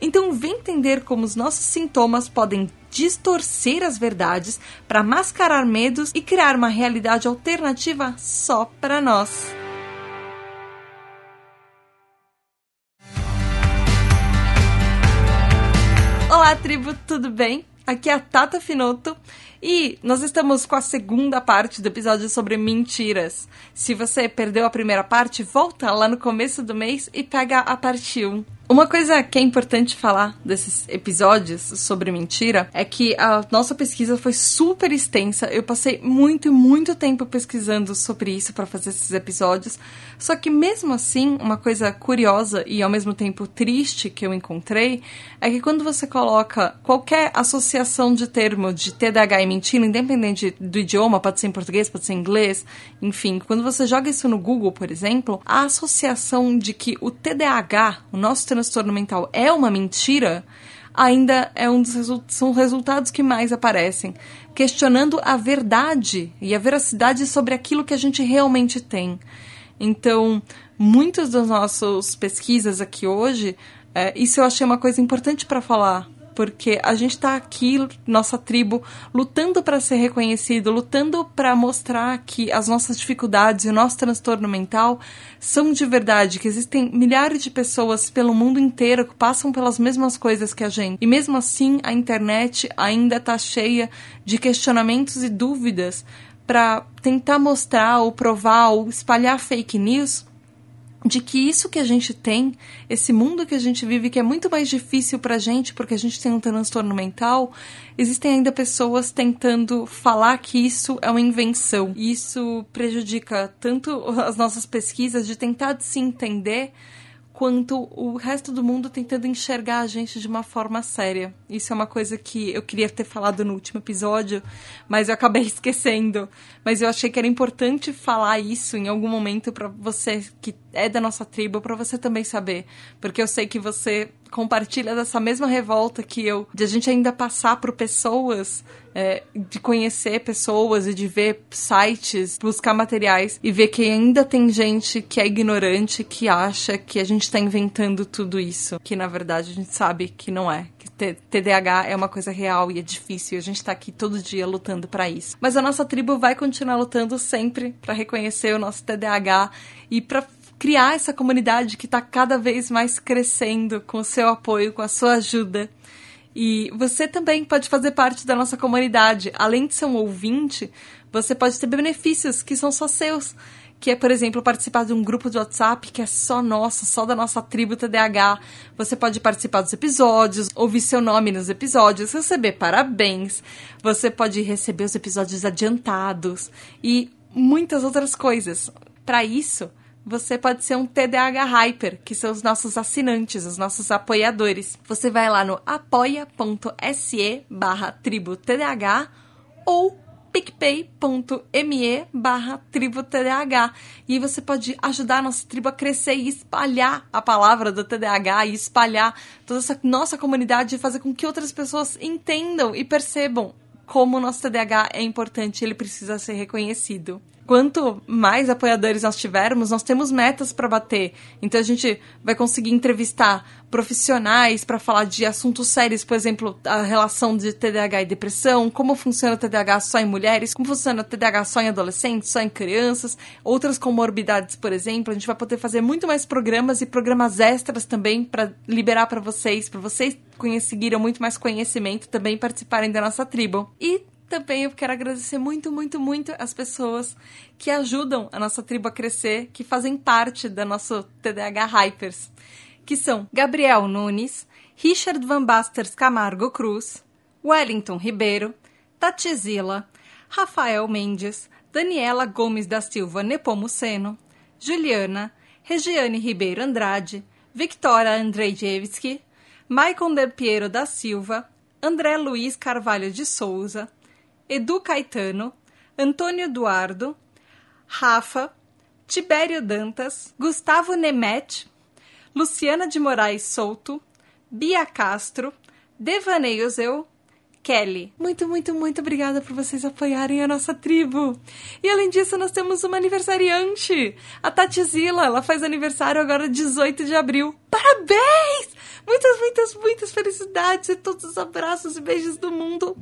Então, vem entender como os nossos sintomas podem distorcer as verdades para mascarar medos e criar uma realidade alternativa só para nós. Olá, tribo, tudo bem? Aqui é a Tata Finoto e nós estamos com a segunda parte do episódio sobre mentiras. Se você perdeu a primeira parte, volta lá no começo do mês e pega a parte 1. Uma coisa que é importante falar desses episódios sobre mentira é que a nossa pesquisa foi super extensa. Eu passei muito, muito tempo pesquisando sobre isso para fazer esses episódios. Só que mesmo assim, uma coisa curiosa e ao mesmo tempo triste que eu encontrei é que quando você coloca qualquer associação de termo de TDAH e mentira, independente do idioma, pode ser em português, pode ser em inglês, enfim, quando você joga isso no Google, por exemplo, a associação de que o TDAH, o nosso transtorno mental é uma mentira, ainda é um dos result são resultados que mais aparecem, questionando a verdade e a veracidade sobre aquilo que a gente realmente tem. Então, muitas das nossas pesquisas aqui hoje, é, isso eu achei uma coisa importante para falar porque a gente está aqui, nossa tribo, lutando para ser reconhecido, lutando para mostrar que as nossas dificuldades e o nosso transtorno mental são de verdade, que existem milhares de pessoas pelo mundo inteiro que passam pelas mesmas coisas que a gente. E mesmo assim, a internet ainda está cheia de questionamentos e dúvidas para tentar mostrar ou provar ou espalhar fake news de que isso que a gente tem, esse mundo que a gente vive, que é muito mais difícil pra gente porque a gente tem um transtorno mental, existem ainda pessoas tentando falar que isso é uma invenção. Isso prejudica tanto as nossas pesquisas de tentar se entender quanto o resto do mundo tentando enxergar a gente de uma forma séria. Isso é uma coisa que eu queria ter falado no último episódio, mas eu acabei esquecendo. Mas eu achei que era importante falar isso em algum momento para você que é da nossa tribo, para você também saber, porque eu sei que você compartilha dessa mesma revolta que eu, de a gente ainda passar por pessoas, é, de conhecer pessoas e de ver sites, buscar materiais e ver que ainda tem gente que é ignorante, que acha que a gente está inventando tudo isso, que na verdade a gente sabe que não é. Que TDAH é uma coisa real e é difícil. A gente está aqui todo dia lutando para isso. Mas a nossa tribo vai continuar lutando sempre para reconhecer o nosso TDAH e para criar essa comunidade que está cada vez mais crescendo com o seu apoio, com a sua ajuda. E você também pode fazer parte da nossa comunidade. Além de ser um ouvinte, você pode ter benefícios que são só seus. Que é, por exemplo, participar de um grupo de WhatsApp que é só nosso, só da nossa tribo TDAH. Você pode participar dos episódios, ouvir seu nome nos episódios, receber parabéns. Você pode receber os episódios adiantados e muitas outras coisas. Para isso, você pode ser um TDAH Hyper, que são os nossos assinantes, os nossos apoiadores. Você vai lá no apoia.se barra tribo ou picpay.me barra tribo TDAH. E aí você pode ajudar a nossa tribo a crescer e espalhar a palavra do TDAH e espalhar toda essa nossa comunidade e fazer com que outras pessoas entendam e percebam como o nosso TDAH é importante, ele precisa ser reconhecido quanto mais apoiadores nós tivermos, nós temos metas para bater. Então a gente vai conseguir entrevistar profissionais para falar de assuntos sérios, por exemplo, a relação de TDAH e depressão, como funciona o TDAH só em mulheres, como funciona o TDAH só em adolescentes, só em crianças, outras comorbidades, por exemplo. A gente vai poder fazer muito mais programas e programas extras também para liberar para vocês, para vocês conseguirem muito mais conhecimento também participarem da nossa tribo. E também eu quero agradecer muito, muito, muito as pessoas que ajudam a nossa tribo a crescer, que fazem parte da nosso TDAH Hypers, que são Gabriel Nunes, Richard Van Basters Camargo Cruz, Wellington Ribeiro, Tatizila, Rafael Mendes, Daniela Gomes da Silva Nepomuceno, Juliana, Regiane Ribeiro Andrade, Victoria Andrzejewski, Maicon Del Piero da Silva, André Luiz Carvalho de Souza, Edu Caetano, Antônio Eduardo, Rafa, Tibério Dantas, Gustavo Nemete, Luciana de Moraes Souto, Bia Castro, Devaneios Eu, Kelly. Muito, muito, muito obrigada por vocês apoiarem a nossa tribo. E além disso, nós temos uma aniversariante, a Tati Zila. Ela faz aniversário agora 18 de abril. Parabéns! Muitas, muitas, muitas felicidades e todos os abraços e beijos do mundo.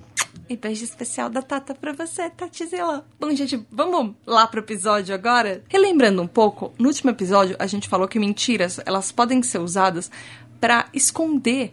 E beijo especial da Tata pra você, Tatizela. Bom, gente, vamos lá pro episódio agora? Relembrando um pouco, no último episódio a gente falou que mentiras, elas podem ser usadas para esconder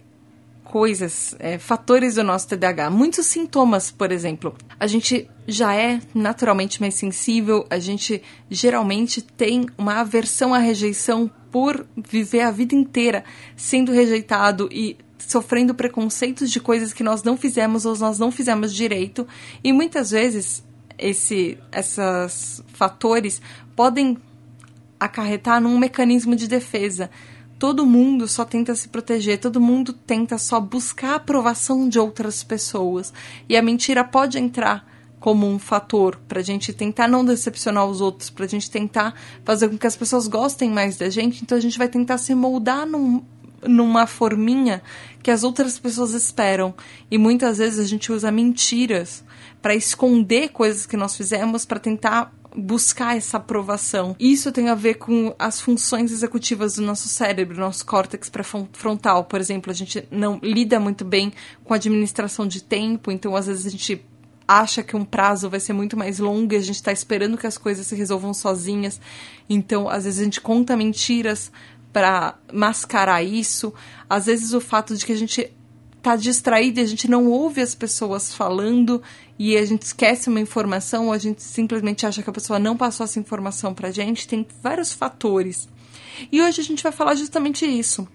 coisas, é, fatores do nosso TDAH. Muitos sintomas, por exemplo. A gente já é naturalmente mais sensível, a gente geralmente tem uma aversão à rejeição por viver a vida inteira sendo rejeitado e sofrendo preconceitos de coisas que nós não fizemos ou nós não fizemos direito. E muitas vezes esse, esses fatores podem acarretar num mecanismo de defesa. Todo mundo só tenta se proteger, todo mundo tenta só buscar a aprovação de outras pessoas. E a mentira pode entrar como um fator para a gente tentar não decepcionar os outros, para a gente tentar fazer com que as pessoas gostem mais da gente. Então a gente vai tentar se moldar num, numa forminha que as outras pessoas esperam. E muitas vezes a gente usa mentiras para esconder coisas que nós fizemos, para tentar buscar essa aprovação. Isso tem a ver com as funções executivas do nosso cérebro, nosso córtex pré-frontal, por exemplo. A gente não lida muito bem com a administração de tempo, então às vezes a gente acha que um prazo vai ser muito mais longo e a gente está esperando que as coisas se resolvam sozinhas. Então, às vezes a gente conta mentiras para mascarar isso. Às vezes o fato de que a gente tá distraído e a gente não ouve as pessoas falando e a gente esquece uma informação ou a gente simplesmente acha que a pessoa não passou essa informação pra gente, tem vários fatores. E hoje a gente vai falar justamente isso.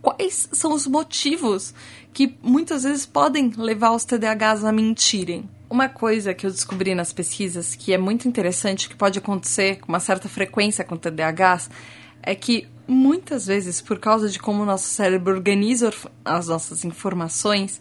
Quais são os motivos que muitas vezes podem levar os TDAHs a mentirem? Uma coisa que eu descobri nas pesquisas que é muito interessante, que pode acontecer com uma certa frequência com TDAHs, é que muitas vezes, por causa de como o nosso cérebro organiza as nossas informações,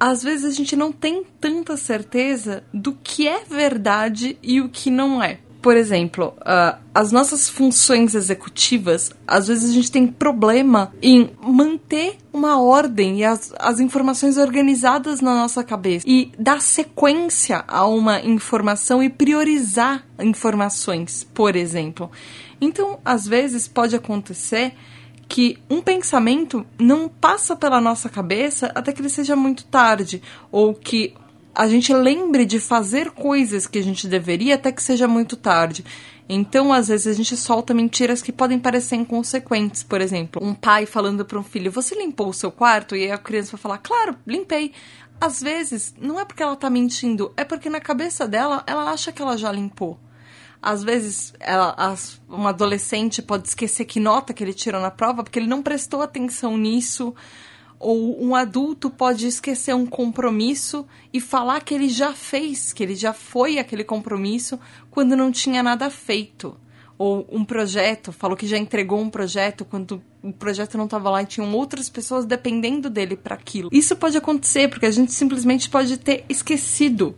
às vezes a gente não tem tanta certeza do que é verdade e o que não é. Por exemplo, uh, as nossas funções executivas, às vezes a gente tem problema em manter uma ordem e as, as informações organizadas na nossa cabeça e dar sequência a uma informação e priorizar informações, por exemplo. Então, às vezes pode acontecer que um pensamento não passa pela nossa cabeça até que ele seja muito tarde, ou que a gente lembre de fazer coisas que a gente deveria até que seja muito tarde. Então, às vezes, a gente solta mentiras que podem parecer inconsequentes. Por exemplo, um pai falando para um filho: Você limpou o seu quarto? E a criança vai falar: Claro, limpei. Às vezes, não é porque ela tá mentindo, é porque na cabeça dela, ela acha que ela já limpou. Às vezes, ela, as, um adolescente pode esquecer que nota que ele tirou na prova porque ele não prestou atenção nisso. Ou um adulto pode esquecer um compromisso e falar que ele já fez, que ele já foi aquele compromisso quando não tinha nada feito. Ou um projeto, falou que já entregou um projeto quando o projeto não estava lá e tinham outras pessoas dependendo dele para aquilo. Isso pode acontecer porque a gente simplesmente pode ter esquecido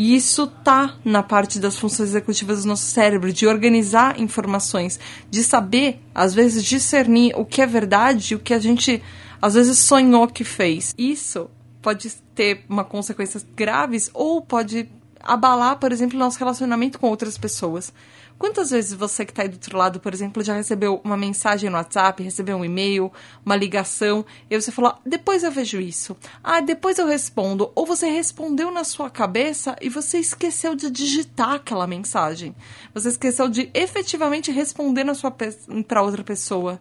e isso tá na parte das funções executivas do nosso cérebro, de organizar informações, de saber, às vezes, discernir o que é verdade e o que a gente, às vezes, sonhou que fez. Isso pode ter uma consequências graves ou pode abalar, por exemplo, nosso relacionamento com outras pessoas. Quantas vezes você que está aí do outro lado, por exemplo, já recebeu uma mensagem no WhatsApp, recebeu um e-mail, uma ligação, e você falou, depois eu vejo isso. Ah, depois eu respondo. Ou você respondeu na sua cabeça e você esqueceu de digitar aquela mensagem. Você esqueceu de efetivamente responder para outra pessoa.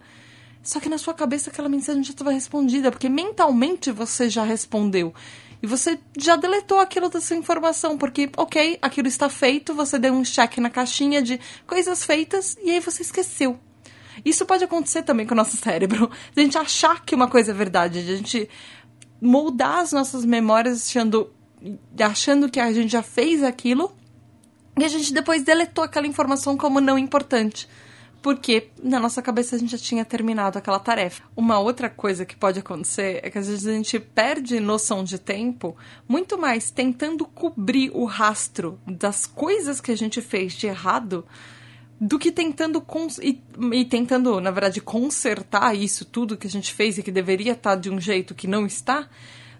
Só que na sua cabeça aquela mensagem já estava respondida, porque mentalmente você já respondeu. E você já deletou aquilo da sua informação, porque, ok, aquilo está feito, você deu um check na caixinha de coisas feitas e aí você esqueceu. Isso pode acontecer também com o nosso cérebro. A gente achar que uma coisa é verdade, a gente moldar as nossas memórias achando, achando que a gente já fez aquilo e a gente depois deletou aquela informação como não importante. Porque na nossa cabeça a gente já tinha terminado aquela tarefa. Uma outra coisa que pode acontecer é que às vezes a gente perde noção de tempo muito mais tentando cobrir o rastro das coisas que a gente fez de errado do que tentando e, e, tentando, na verdade, consertar isso tudo que a gente fez e que deveria estar de um jeito que não está,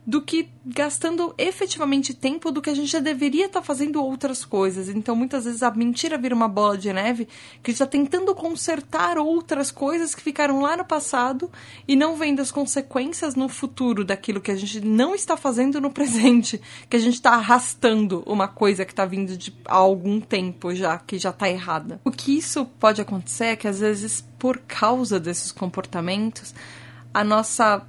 do que gastando efetivamente tempo do que a gente já deveria estar fazendo outras coisas. Então, muitas vezes a mentira vira uma bola de neve que está tentando consertar outras coisas que ficaram lá no passado e não vendo as consequências no futuro daquilo que a gente não está fazendo no presente, que a gente está arrastando uma coisa que está vindo de há algum tempo já, que já está errada. O que isso pode acontecer é que às vezes por causa desses comportamentos a nossa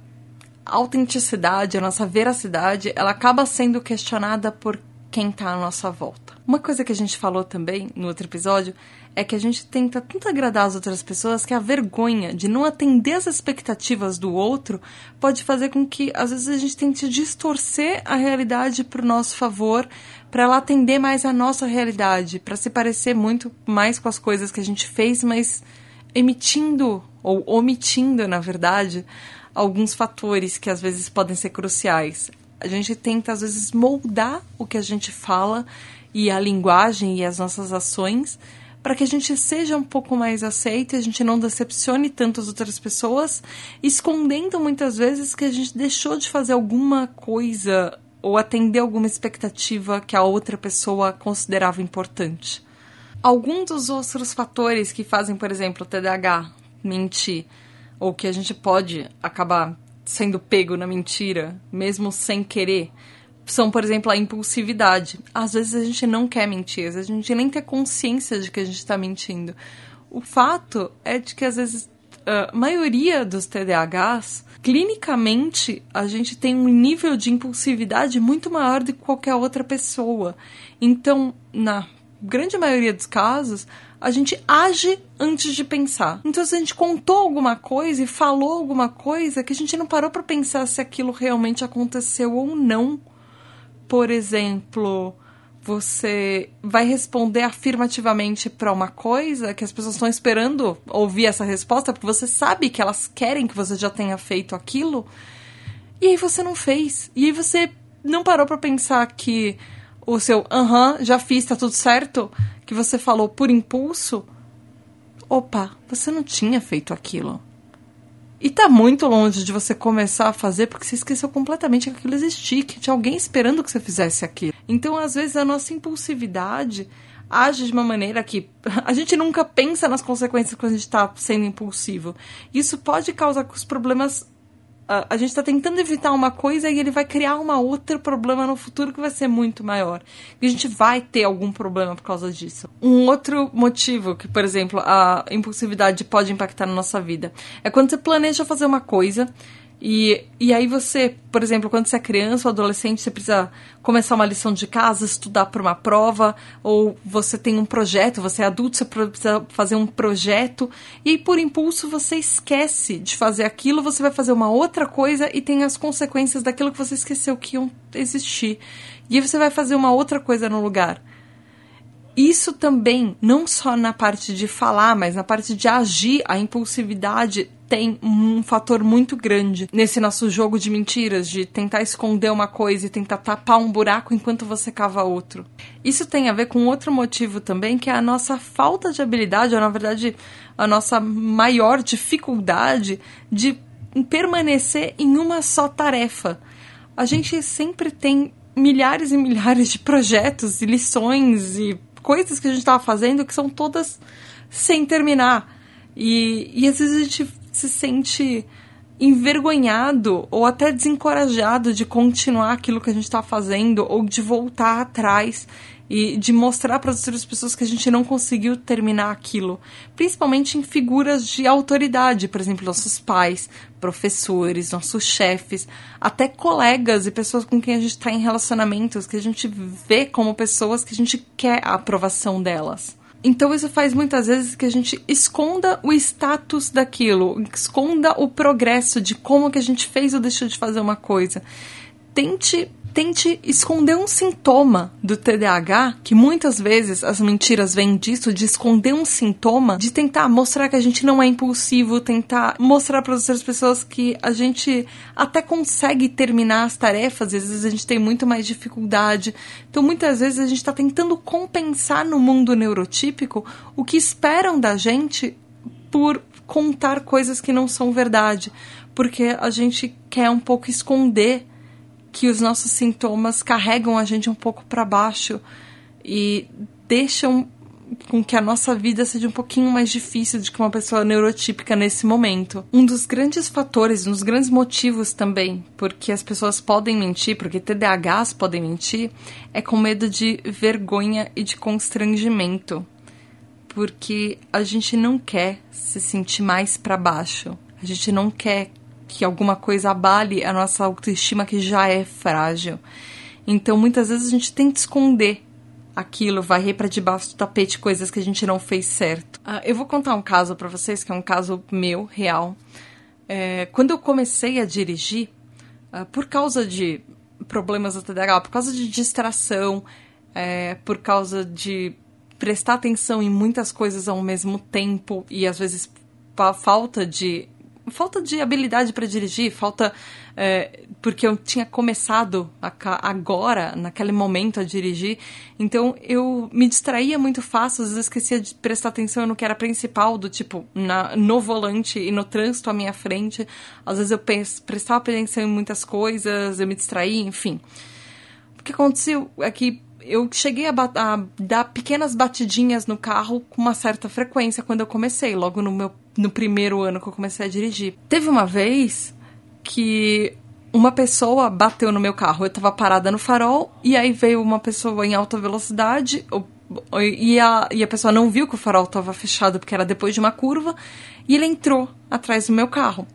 autenticidade, a nossa veracidade, ela acaba sendo questionada por quem está à nossa volta. Uma coisa que a gente falou também no outro episódio é que a gente tenta tanto agradar as outras pessoas que a vergonha de não atender as expectativas do outro pode fazer com que às vezes a gente tente distorcer a realidade para o nosso favor, para ela atender mais a nossa realidade, para se parecer muito mais com as coisas que a gente fez, mas emitindo ou omitindo, na verdade, alguns fatores que às vezes podem ser cruciais. A gente tenta, às vezes, moldar o que a gente fala e a linguagem e as nossas ações para que a gente seja um pouco mais aceito e a gente não decepcione tanto as outras pessoas, escondendo muitas vezes que a gente deixou de fazer alguma coisa ou atender alguma expectativa que a outra pessoa considerava importante. Alguns dos outros fatores que fazem, por exemplo, o TDAH mentir ou que a gente pode acabar sendo pego na mentira, mesmo sem querer, são, por exemplo, a impulsividade. Às vezes a gente não quer mentir, às vezes a gente nem tem consciência de que a gente está mentindo. O fato é de que, às vezes, a maioria dos TDAHs, clinicamente, a gente tem um nível de impulsividade muito maior do que qualquer outra pessoa. Então, na grande maioria dos casos, a gente age antes de pensar. Então, se a gente contou alguma coisa e falou alguma coisa que a gente não parou para pensar se aquilo realmente aconteceu ou não. Por exemplo, você vai responder afirmativamente para uma coisa que as pessoas estão esperando ouvir essa resposta, porque você sabe que elas querem que você já tenha feito aquilo, e aí você não fez. E aí você não parou para pensar que o seu aham, já fiz, tá tudo certo, que você falou por impulso, opa, você não tinha feito aquilo. E tá muito longe de você começar a fazer porque você esqueceu completamente que aquilo existia, que tinha alguém esperando que você fizesse aquilo. Então, às vezes, a nossa impulsividade age de uma maneira que a gente nunca pensa nas consequências quando a gente está sendo impulsivo. Isso pode causar os problemas a, gente está tentando evitar uma coisa e ele vai criar uma outra problema no futuro que vai ser muito maior. E a gente vai ter algum problema por causa disso. Um outro motivo que, por exemplo, a impulsividade pode impactar na nossa vida é quando você planeja fazer uma coisa e, e aí você, por exemplo, quando você é criança ou adolescente, você precisa começar uma lição de casa, estudar para uma prova, ou você tem um projeto, você é adulto, você precisa fazer um projeto, e aí por impulso você esquece de fazer aquilo, você vai fazer uma outra coisa e tem as consequências daquilo que você esqueceu que iam existir. E aí você vai fazer uma outra coisa no lugar. Isso também, não só na parte de falar, mas na parte de agir, a impulsividade tem um fator muito grande nesse nosso jogo de mentiras, de tentar esconder uma coisa e tentar tapar um buraco enquanto você cava outro. Isso tem a ver com outro motivo também, que é a nossa falta de habilidade, ou na verdade a nossa maior dificuldade de permanecer em uma só tarefa. A gente sempre tem milhares e milhares de projetos e lições e coisas que a gente estava fazendo que são todas sem terminar. E, e às vezes a gente se sente envergonhado ou até desencorajado de continuar aquilo que a gente está fazendo ou de voltar atrás e de mostrar para as outras pessoas que a gente não conseguiu terminar aquilo, principalmente em figuras de autoridade, por exemplo, nossos pais, professores, nossos chefes, até colegas e pessoas com quem a gente está em relacionamentos que a gente vê como pessoas que a gente quer a aprovação delas. Então isso faz muitas vezes que a gente esconda o status daquilo, esconda o progresso de como que a gente fez ou deixou de fazer uma coisa. Tente tente esconder um sintoma do TDAH, que muitas vezes as mentiras vêm disso, de esconder um sintoma, de tentar mostrar que a gente não é impulsivo, tentar mostrar para outras pessoas que a gente até consegue terminar as tarefas, às vezes a gente tem muito mais dificuldade. Então, muitas vezes a gente está tentando compensar no mundo neurotípico o que esperam da gente por contar coisas que não são verdade, porque a gente quer um pouco esconder que os nossos sintomas carregam a gente um pouco para baixo e deixam com que a nossa vida seja um pouquinho mais difícil do que uma pessoa neurotípica nesse momento. Um dos grandes fatores, um dos grandes motivos também porque as pessoas podem mentir, porque TDAHs podem mentir, é com medo de vergonha e de constrangimento. Porque a gente não quer se sentir mais para baixo. A gente não quer que alguma coisa abale a nossa autoestima que já é frágil. Então, muitas vezes a gente tenta esconder aquilo, varrer para debaixo do tapete coisas que a gente não fez certo. Uh, eu vou contar um caso para vocês, que é um caso meu, real. É, quando eu comecei a dirigir, uh, por causa de problemas do TDAH, por causa de distração, é, por causa de prestar atenção em muitas coisas ao mesmo tempo e às vezes falta de falta de habilidade para dirigir, falta. É, porque eu tinha começado a, agora, naquele momento, a dirigir, então eu me distraía muito fácil, às vezes esquecia de prestar atenção no que era principal, do tipo, na, no volante e no trânsito à minha frente. Às vezes eu pens, prestava atenção em muitas coisas, eu me distraía, enfim. O que aconteceu é que eu cheguei a, a, dar pequenas batidinhas no carro com uma certa frequência quando eu comecei, logo no meu no primeiro ano que eu comecei a dirigir. Teve uma vez que uma pessoa bateu no meu carro. Eu tava parada no farol e aí veio uma pessoa em alta velocidade e a, e a pessoa não viu que o farol estava fechado porque era depois de uma curva e ele entrou atrás do meu carro.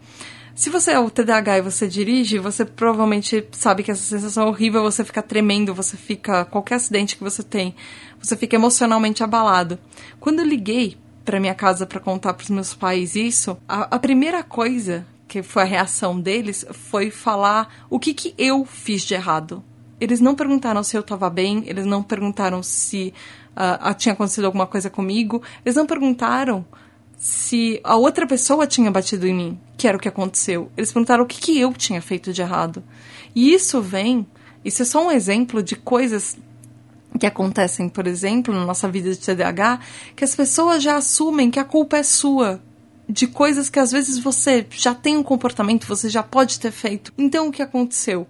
Se você é o TDAH e você dirige, você provavelmente sabe que essa sensação é horrível, você fica tremendo, você fica. qualquer acidente que você tem, você fica emocionalmente abalado. Quando eu liguei para minha casa para contar para os meus pais isso, a, a, primeira coisa que foi a reação deles foi falar o que, que eu fiz de errado. Eles não perguntaram se eu estava bem, eles não perguntaram se uh, tinha acontecido alguma coisa comigo, eles não perguntaram se a outra pessoa tinha batido em mim, que era o que aconteceu. Eles perguntaram o que, que eu tinha feito de errado. E isso vem, isso é só um exemplo de coisas que acontecem, por exemplo, na nossa vida de TDAH, que as pessoas já assumem que a culpa é sua. De coisas que às vezes você já tem um comportamento, você já pode ter feito. Então o que aconteceu?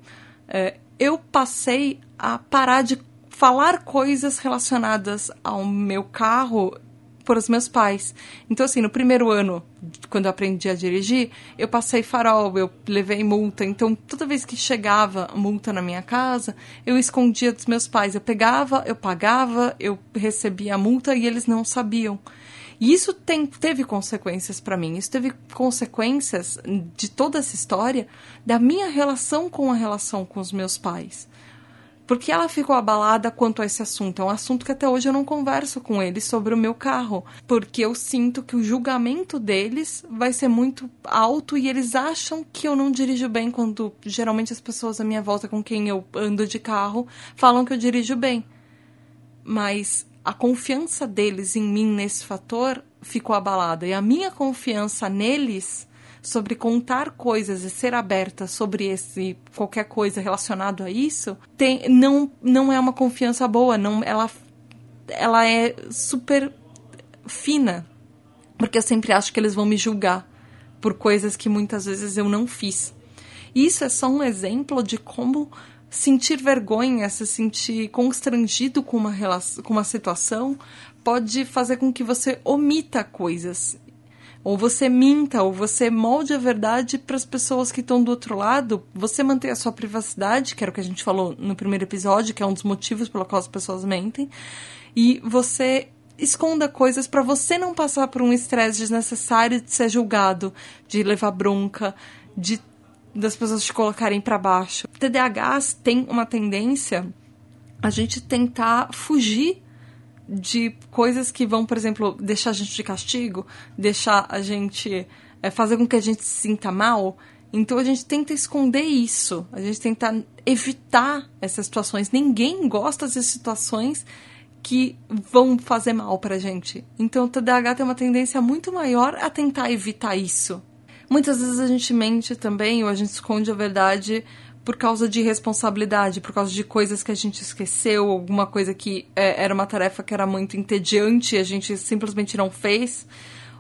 É, eu passei a parar de falar coisas relacionadas ao meu carro por os meus pais. Então, assim, no primeiro ano, quando eu aprendi a dirigir, eu passei farol, eu levei multa. Então, toda vez que chegava multa na minha casa, eu escondia dos meus pais. Eu pegava, eu pagava, eu recebia a multa e eles não sabiam. E isso tem, teve consequências para mim. Isso teve consequências de toda essa história da minha relação com a relação com os meus pais. Porque ela ficou abalada quanto a esse assunto. É um assunto que até hoje eu não converso com eles sobre o meu carro. Porque eu sinto que o julgamento deles vai ser muito alto e eles acham que eu não dirijo bem quando geralmente as pessoas à minha volta com quem eu ando de carro falam que eu dirijo bem. Mas a confiança deles em mim nesse fator ficou abalada. E a minha confiança neles sobre contar coisas e ser aberta sobre esse qualquer coisa relacionado a isso, tem, não, não é uma confiança boa, não, ela, ela é super fina, porque eu sempre acho que eles vão me julgar por coisas que muitas vezes eu não fiz. Isso é só um exemplo de como sentir vergonha, se sentir constrangido com uma, relação, com uma situação, pode fazer com que você omita coisas ou você minta, ou você molde a verdade para as pessoas que estão do outro lado, você manter a sua privacidade, que era o que a gente falou no primeiro episódio, que é um dos motivos pelo qual as pessoas mentem, e você esconda coisas para você não passar por um estresse desnecessário de ser julgado, de levar bronca, de das pessoas te colocarem para baixo. TDAHs tem uma tendência a gente tentar fugir de coisas que vão, por exemplo, deixar a gente de castigo, deixar a gente é, fazer com que a gente se sinta mal. Então a gente tenta esconder isso, a gente tenta evitar essas situações. Ninguém gosta dessas situações que vão fazer mal pra gente. Então o TDAH tem uma tendência muito maior a tentar evitar isso. Muitas vezes a gente mente também ou a gente esconde a verdade por causa de responsabilidade, por causa de coisas que a gente esqueceu, alguma coisa que é, era uma tarefa que era muito entediante e a gente simplesmente não fez,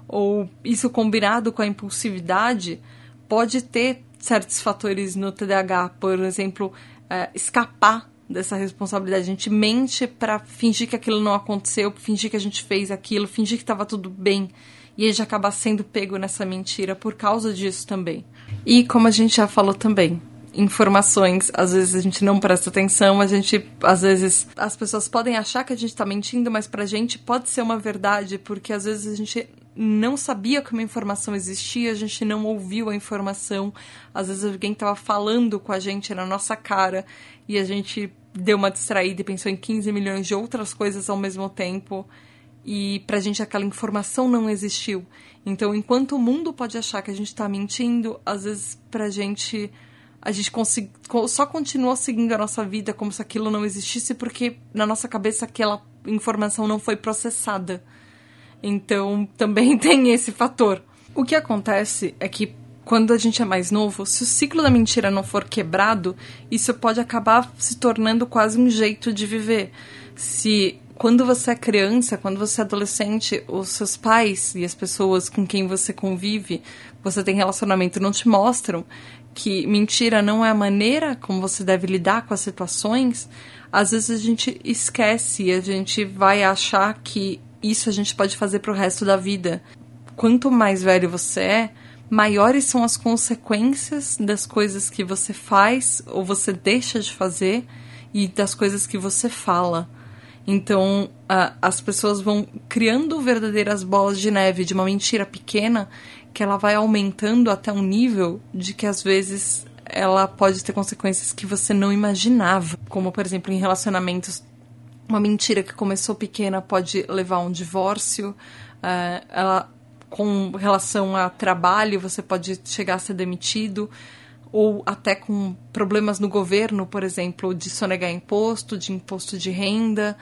ou isso combinado com a impulsividade, pode ter certos fatores no TDAH, por exemplo, é, escapar dessa responsabilidade. A gente mente para fingir que aquilo não aconteceu, fingir que a gente fez aquilo, fingir que estava tudo bem. E a gente acaba sendo pego nessa mentira por causa disso também. E como a gente já falou também, informações, às vezes a gente não presta atenção, a gente, às vezes, as pessoas podem achar que a gente tá mentindo, mas pra gente pode ser uma verdade, porque às vezes a gente não sabia que uma informação existia, a gente não ouviu a informação, às vezes alguém estava falando com a gente na nossa cara e a gente deu uma distraída e pensou em 15 milhões de outras coisas ao mesmo tempo e pra gente aquela informação não existiu. Então, enquanto o mundo pode achar que a gente tá mentindo, às vezes pra gente a gente só continua seguindo a nossa vida como se aquilo não existisse porque na nossa cabeça aquela informação não foi processada. Então também tem esse fator. O que acontece é que quando a gente é mais novo, se o ciclo da mentira não for quebrado, isso pode acabar se tornando quase um jeito de viver. Se quando você é criança, quando você é adolescente, os seus pais e as pessoas com quem você convive, você tem relacionamento, não te mostram que mentira não é a maneira como você deve lidar com as situações, às vezes a gente esquece a gente vai achar que isso a gente pode fazer pro resto da vida. Quanto mais velho você é, maiores são as consequências das coisas que você faz ou você deixa de fazer e das coisas que você fala. Então, as pessoas vão criando verdadeiras bolas de neve de uma mentira pequena que ela vai aumentando até um nível de que às vezes ela pode ter consequências que você não imaginava, como por exemplo em relacionamentos uma mentira que começou pequena pode levar a um divórcio, uh, ela com relação a trabalho você pode chegar a ser demitido ou até com problemas no governo, por exemplo, de sonegar imposto, de imposto de renda.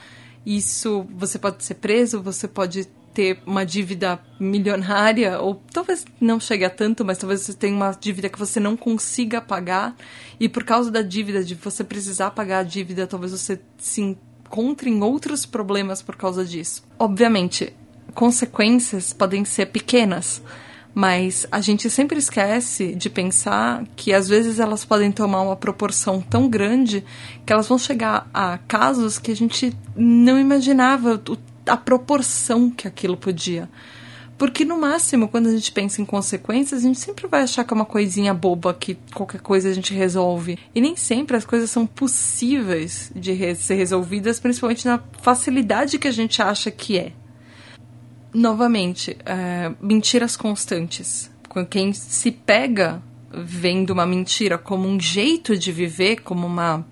Isso você pode ser preso, você pode ter uma dívida milionária, ou talvez não chegue a tanto, mas talvez você tenha uma dívida que você não consiga pagar, e por causa da dívida, de você precisar pagar a dívida, talvez você se encontre em outros problemas por causa disso. Obviamente, consequências podem ser pequenas, mas a gente sempre esquece de pensar que às vezes elas podem tomar uma proporção tão grande que elas vão chegar a casos que a gente não imaginava a proporção que aquilo podia. Porque no máximo, quando a gente pensa em consequências, a gente sempre vai achar que é uma coisinha boba que qualquer coisa a gente resolve. E nem sempre as coisas são possíveis de ser resolvidas, principalmente na facilidade que a gente acha que é. Novamente, é, mentiras constantes. Quem se pega vendo uma mentira como um jeito de viver, como uma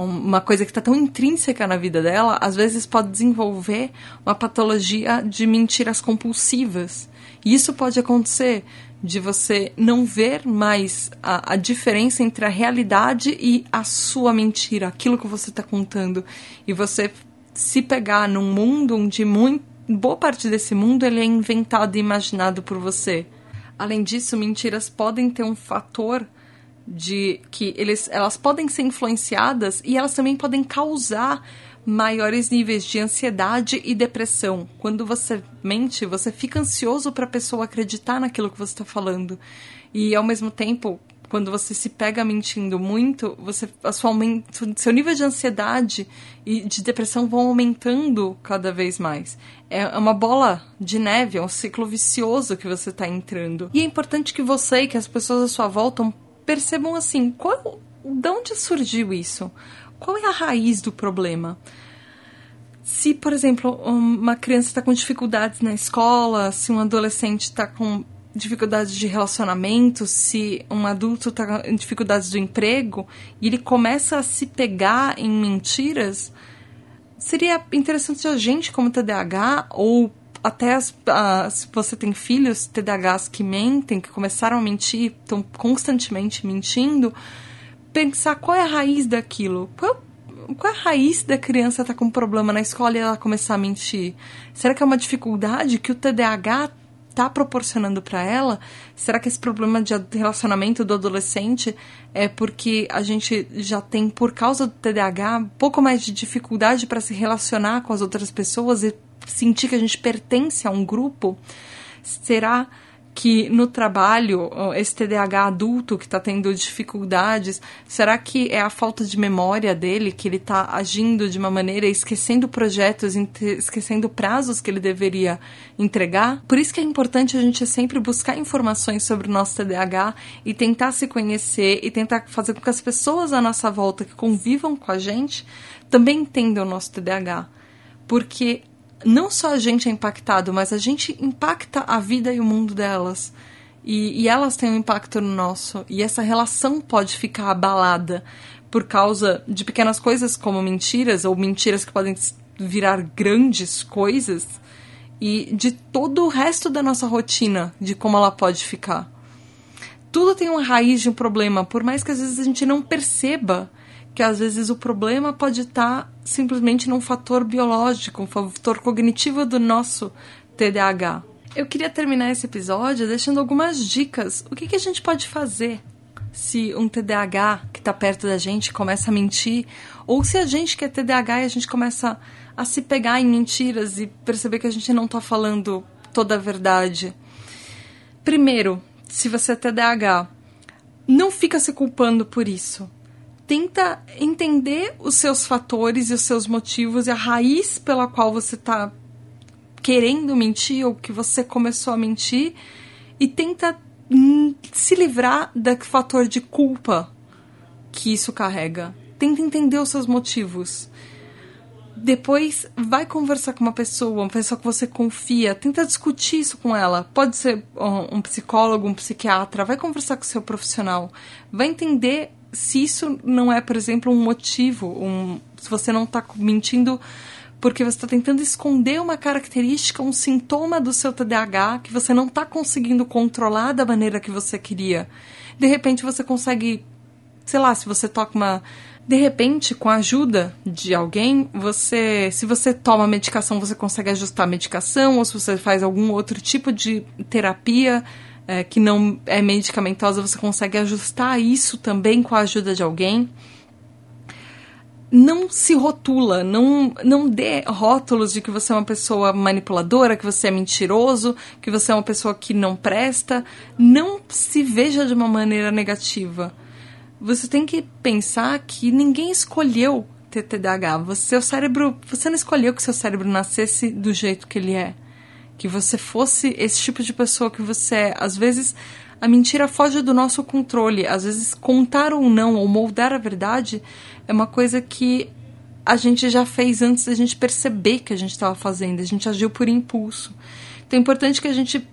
uma coisa que está tão intrínseca na vida dela, às vezes pode desenvolver uma patologia de mentiras compulsivas. E isso pode acontecer de você não ver mais a, a diferença entre a realidade e a sua mentira, aquilo que você está contando. E você se pegar num mundo onde muito, boa parte desse mundo ele é inventado e imaginado por você. Além disso, mentiras podem ter um fator de que eles, elas podem ser influenciadas e elas também podem causar maiores níveis de ansiedade e depressão. Quando você mente, você fica ansioso para a pessoa acreditar naquilo que você está falando. E ao mesmo tempo, quando você se pega mentindo muito, você a sua seu nível de ansiedade e de depressão vão aumentando cada vez mais. É uma bola de neve, é um ciclo vicioso que você está entrando. E é importante que você e que as pessoas à sua volta percebam assim, qual, de onde surgiu isso? Qual é a raiz do problema? Se, por exemplo, uma criança está com dificuldades na escola, se um adolescente está com dificuldades de relacionamento, se um adulto está com dificuldades do emprego e ele começa a se pegar em mentiras, seria interessante a gente, como TDAH, ou até as, uh, se você tem filhos TDAHs que mentem, que começaram a mentir, estão constantemente mentindo, pensar qual é a raiz daquilo. Qual, qual é a raiz da criança estar tá com problema na escola e ela começar a mentir? Será que é uma dificuldade que o TDAH está proporcionando para ela? Será que esse problema de relacionamento do adolescente é porque a gente já tem, por causa do TDAH, um pouco mais de dificuldade para se relacionar com as outras pessoas e sentir que a gente pertence a um grupo? Será que no trabalho, esse TDAH adulto que está tendo dificuldades, será que é a falta de memória dele, que ele está agindo de uma maneira, esquecendo projetos, esquecendo prazos que ele deveria entregar? Por isso que é importante a gente sempre buscar informações sobre o nosso TDAH e tentar se conhecer e tentar fazer com que as pessoas à nossa volta que convivam com a gente também entendam o nosso TDAH. Porque não só a gente é impactado, mas a gente impacta a vida e o mundo delas. E, e, elas têm um impacto no nosso. E essa relação pode ficar abalada por causa de pequenas coisas como mentiras, ou mentiras que podem virar grandes coisas, e de todo o resto da nossa rotina, de como ela pode ficar. Tudo tem uma raiz de um problema, por mais que às vezes a gente não perceba que às vezes o problema pode estar simplesmente num fator biológico, um fator cognitivo do nosso TDAH. Eu queria terminar esse episódio deixando algumas dicas. O que, que a gente pode fazer se um TDAH que está perto da gente começa a mentir, ou se a gente que é TDAH e a gente começa a se pegar em mentiras e perceber que a gente não está falando toda a verdade. Primeiro, se você é TDAH, não fica se culpando por isso tenta entender os seus fatores e os seus motivos e a raiz pela qual você está querendo mentir ou que você começou a mentir e tenta hum, se livrar do fator de culpa que isso carrega. Tenta entender os seus motivos. Depois vai conversar com uma pessoa, uma pessoa que você confia, tenta discutir isso com ela. Pode ser um psicólogo, um psiquiatra, vai conversar com o seu profissional, vai entender se isso não é, por exemplo, um motivo, um, se você não está mentindo porque você está tentando esconder uma característica, um sintoma do seu TDAH que você não está conseguindo controlar da maneira que você queria. De repente você consegue, sei lá, se você toca uma. De repente, com a ajuda de alguém, você. Se você toma medicação, você consegue ajustar a medicação, ou se você faz algum outro tipo de terapia é, que não é medicamentosa, você consegue ajustar isso também com a ajuda de alguém. Não se rotula, não, não dê rótulos de que você é uma pessoa manipuladora, que você é mentiroso, que você é uma pessoa que não presta. Não se veja de uma maneira negativa. Você tem que pensar que ninguém escolheu ter TDAH. Você, seu cérebro, você não escolheu que seu cérebro nascesse do jeito que ele é que você fosse esse tipo de pessoa que você é. Às vezes a mentira foge do nosso controle. Às vezes contar ou não, ou moldar a verdade, é uma coisa que a gente já fez antes da gente perceber que a gente estava fazendo. A gente agiu por impulso. Então é importante que a gente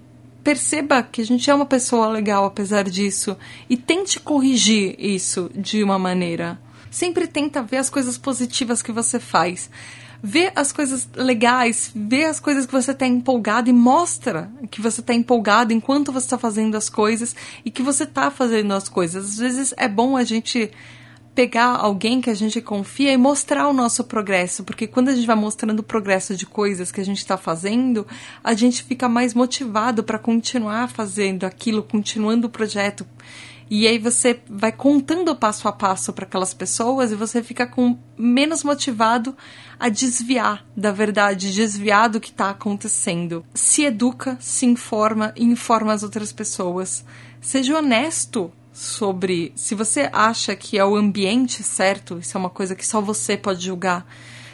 perceba que a gente é uma pessoa legal apesar disso e tente corrigir isso de uma maneira. Sempre tenta ver as coisas positivas que você faz vê as coisas legais, vê as coisas que você está empolgado e mostra que você está empolgado enquanto você está fazendo as coisas e que você está fazendo as coisas. Às vezes é bom a gente pegar alguém que a gente confia e mostrar o nosso progresso, porque quando a gente vai mostrando o progresso de coisas que a gente está fazendo, a gente fica mais motivado para continuar fazendo aquilo, continuando o projeto. E aí você vai contando passo a passo para aquelas pessoas e você fica com menos motivado a desviar da verdade, desviar do que está acontecendo. Se educa, se informa e informa as outras pessoas. Seja honesto sobre se você acha que é o ambiente certo, isso é uma coisa que só você pode julgar.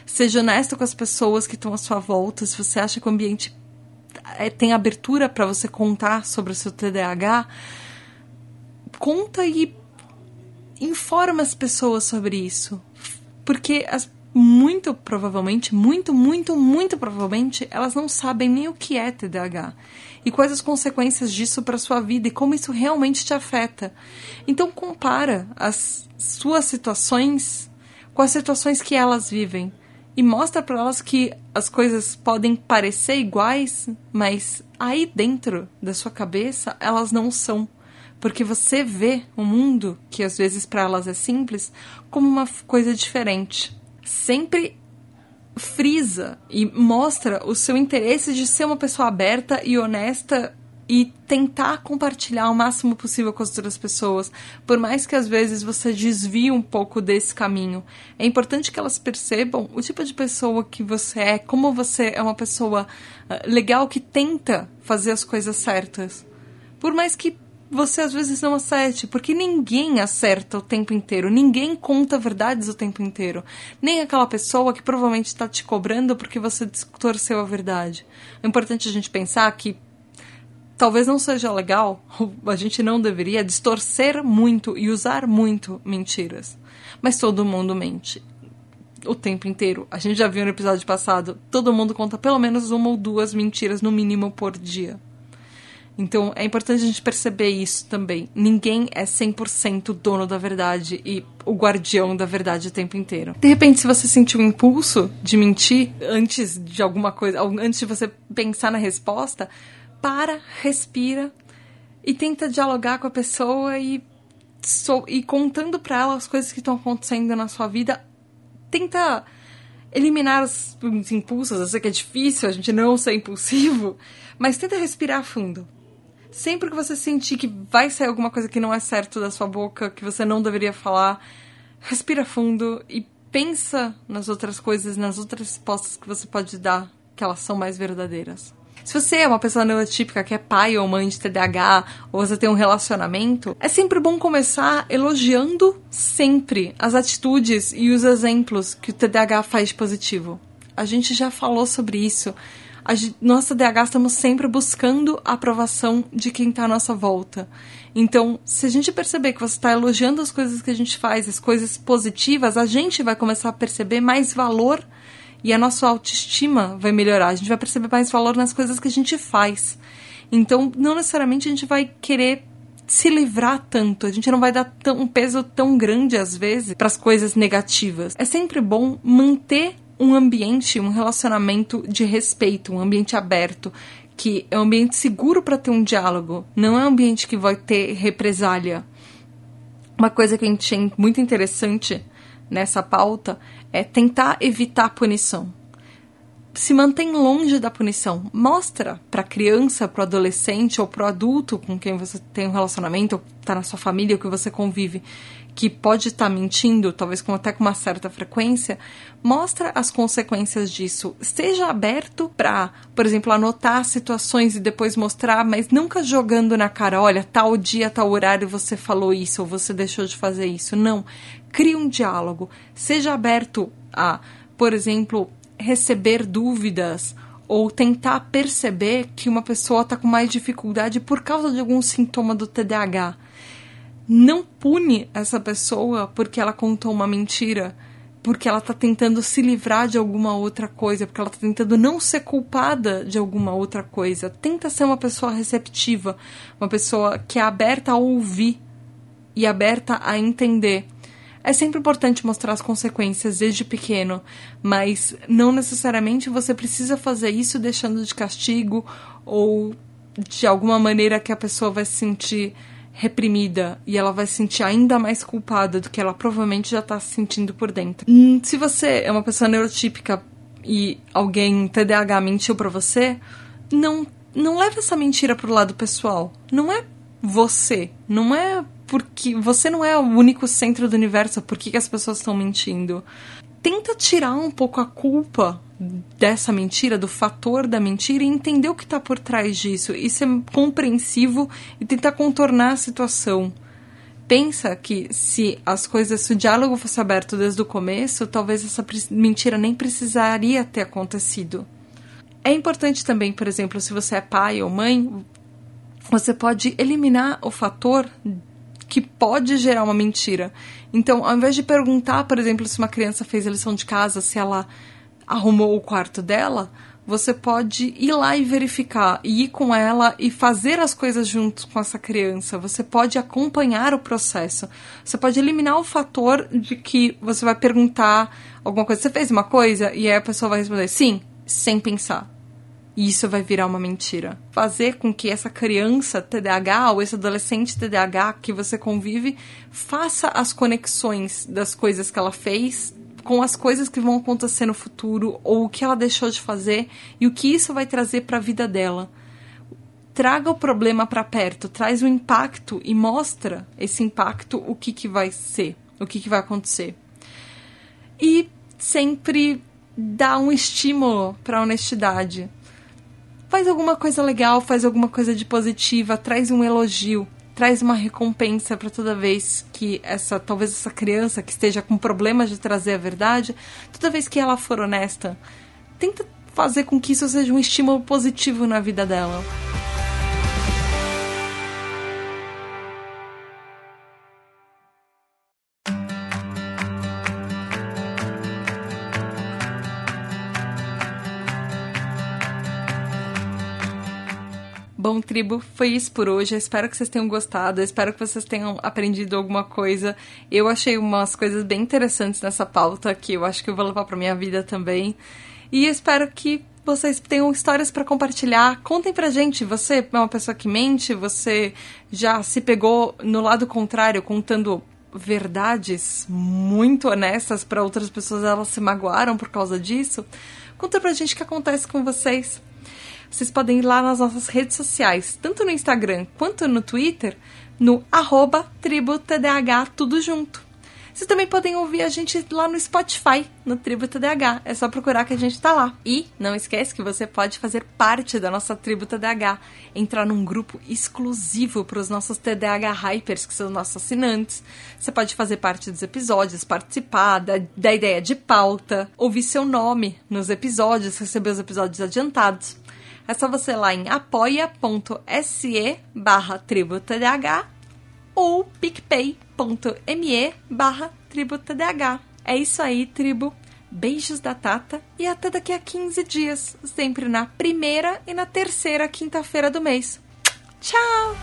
Seja honesto com as pessoas que estão à sua volta. Se você acha que o ambiente é, tem abertura para você contar sobre o seu TDAH, conta e informa as pessoas sobre isso. Porque as, muito provavelmente, muito, muito, muito provavelmente, elas não sabem nem o que é TDAH e quais as consequências disso para sua vida e como isso realmente te afeta. Então compara as suas situações com as situações que elas vivem e mostra para elas que as coisas podem parecer iguais, mas aí dentro da sua cabeça elas não são. Porque você vê o mundo, que às vezes para elas é simples, como uma coisa diferente. Sempre frisa e mostra o seu interesse de ser uma pessoa aberta e honesta e tentar compartilhar o máximo possível com as outras pessoas, por mais que às vezes você desvie um pouco desse caminho. É importante que elas percebam o tipo de pessoa que você é, como você é uma pessoa uh, legal que tenta fazer as coisas certas. Por mais que você às vezes não acerte, porque ninguém acerta o tempo inteiro, ninguém conta verdades o tempo inteiro, nem aquela pessoa que provavelmente está te cobrando porque você distorceu a verdade. É importante a gente pensar que talvez não seja legal, a gente não deveria distorcer muito e usar muito mentiras. Mas todo mundo mente. O tempo inteiro. A gente já viu no episódio passado, todo mundo conta pelo menos uma ou duas mentiras no mínimo por dia. Então é importante a gente perceber isso também. Ninguém é 100% dono da verdade e o guardião da verdade o tempo inteiro. De repente, se você sentiu um impulso de mentir antes de alguma coisa, antes de você pensar na resposta, para, respira e tenta dialogar com a pessoa e, so, e contando para ela as coisas que estão acontecendo na sua vida. Tenta eliminar os, os impulsos. Eu sei que é difícil a gente não ser impulsivo, mas tenta respirar fundo. Sempre que você sentir que vai sair alguma coisa que não é certo da sua boca, que você não deveria falar, respira fundo e pensa nas outras coisas, nas outras respostas que você pode dar, que elas são mais verdadeiras. Se você é uma pessoa neurotípica que é pai ou mãe de TDAH, ou você tem um relacionamento, é sempre bom começar elogiando sempre as atitudes e os exemplos que o TDAH faz de positivo. A gente já falou sobre isso. A nós TDAH estamos sempre buscando a aprovação de quem está à nossa volta. Então, se a gente perceber que você está elogiando as coisas que a gente faz, as coisas positivas, a gente vai começar a perceber mais valor e a nossa autoestima vai melhorar. A gente vai perceber mais valor nas coisas que a gente faz. Então, não necessariamente a gente vai querer se livrar tanto. A gente não vai dar um peso tão grande às vezes para as coisas negativas. É sempre bom manter um ambiente, um relacionamento de respeito, um ambiente aberto, que é um ambiente seguro para ter um diálogo. Não é um ambiente que vai ter represália. Uma coisa que a gente achei muito interessante nessa pauta é tentar evitar punição. Se mantém longe da punição. Mostra para criança, para adolescente ou para adulto com quem você tem um relacionamento, ou está na sua família, ou que você convive, que pode estar tá mentindo, talvez com, até com uma certa frequência, mostra as consequências disso. Esteja aberto para, por exemplo, anotar situações e depois mostrar, mas nunca jogando na cara, olha, tal dia, tal horário você falou isso ou você deixou de fazer isso. Não. Crie um diálogo. Seja aberto a, por exemplo, receber dúvidas ou tentar perceber que uma pessoa está com mais dificuldade por causa de algum sintoma do TDAH. Não pune essa pessoa porque ela contou uma mentira, porque ela está tentando se livrar de alguma outra coisa, porque ela está tentando não ser culpada de alguma outra coisa. Tenta ser uma pessoa receptiva, uma pessoa que é aberta a ouvir e aberta a entender. É sempre importante mostrar as consequências desde pequeno, mas não necessariamente você precisa fazer isso deixando de castigo ou de alguma maneira que a pessoa vai se sentir reprimida e ela vai se sentir ainda mais culpada do que ela provavelmente já está se sentindo por dentro. Hum, se você é uma pessoa neurotípica e alguém TDAH mentiu para você, não não leve essa mentira pro lado pessoal. Não é você, não é porque você não é o único centro do universo, por que, que as pessoas estão mentindo? Tenta tirar um pouco a culpa dessa mentira, do fator da mentira e entender o que está por trás disso e ser compreensivo e tentar contornar a situação. Pensa que se as coisas, se o diálogo fosse aberto desde o começo, talvez essa mentira nem precisaria ter acontecido. É importante também, por exemplo, se você é pai ou mãe, você pode eliminar o fator que pode gerar uma mentira. Então, ao invés de perguntar, por exemplo, se uma criança fez a lição de casa, se ela arrumou o quarto dela, você pode ir lá e verificar, e ir com ela e fazer as coisas junto com essa criança. Você pode acompanhar o processo. Você pode eliminar o fator de que você vai perguntar alguma coisa. Você fez uma coisa e aí a pessoa vai responder sim, sem pensar. E isso vai virar uma mentira. Fazer com que essa criança TDAH ou esse adolescente TDAH que você convive faça as conexões das coisas que ela fez com as coisas que vão acontecer no futuro ou o que ela deixou de fazer e o que isso vai trazer para a vida dela. Traga o problema para perto, traz o impacto e mostra esse impacto o que, que vai ser, o que, que vai acontecer. E sempre dá um estímulo para honestidade faz alguma coisa legal, faz alguma coisa de positiva, traz um elogio, traz uma recompensa para toda vez que essa, talvez essa criança que esteja com problemas de trazer a verdade, toda vez que ela for honesta, tenta fazer com que isso seja um estímulo positivo na vida dela. Bom, tribo, foi isso por hoje. Eu espero que vocês tenham gostado. Eu espero que vocês tenham aprendido alguma coisa. Eu achei umas coisas bem interessantes nessa pauta que eu acho que eu vou levar para minha vida também. E espero que vocês tenham histórias para compartilhar. Contem pra gente, você é uma pessoa que mente, você já se pegou no lado contrário contando verdades muito honestas para outras pessoas, elas se magoaram por causa disso. Conta pra gente o que acontece com vocês vocês podem ir lá nas nossas redes sociais, tanto no Instagram quanto no Twitter, no arroba tudo junto. Vocês também podem ouvir a gente lá no Spotify, no Tribo TDAH. É só procurar que a gente tá lá. E não esquece que você pode fazer parte da nossa Tribo TDAH, entrar num grupo exclusivo para os nossos TDAH Hypers, que são os nossos assinantes. Você pode fazer parte dos episódios, participar da, da ideia de pauta, ouvir seu nome nos episódios, receber os episódios adiantados. É só você ir lá em apoia.se barra tributadh ou picpay.me barra tributadh. É isso aí, tribo. Beijos da Tata e até daqui a 15 dias, sempre na primeira e na terceira quinta-feira do mês. Tchau!